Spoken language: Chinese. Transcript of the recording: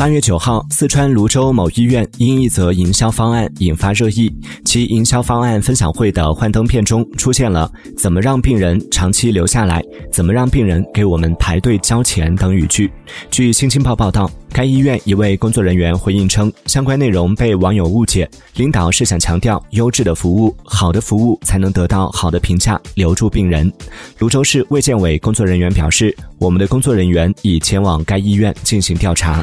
八月九号，四川泸州某医院因一则营销方案引发热议。其营销方案分享会的幻灯片中出现了“怎么让病人长期留下来？怎么让病人给我们排队交钱”等语句。据《新京报》报道，该医院一位工作人员回应称，相关内容被网友误解，领导是想强调优质的服务，好的服务才能得到好的评价，留住病人。泸州市卫健委工作人员表示，我们的工作人员已前往该医院进行调查。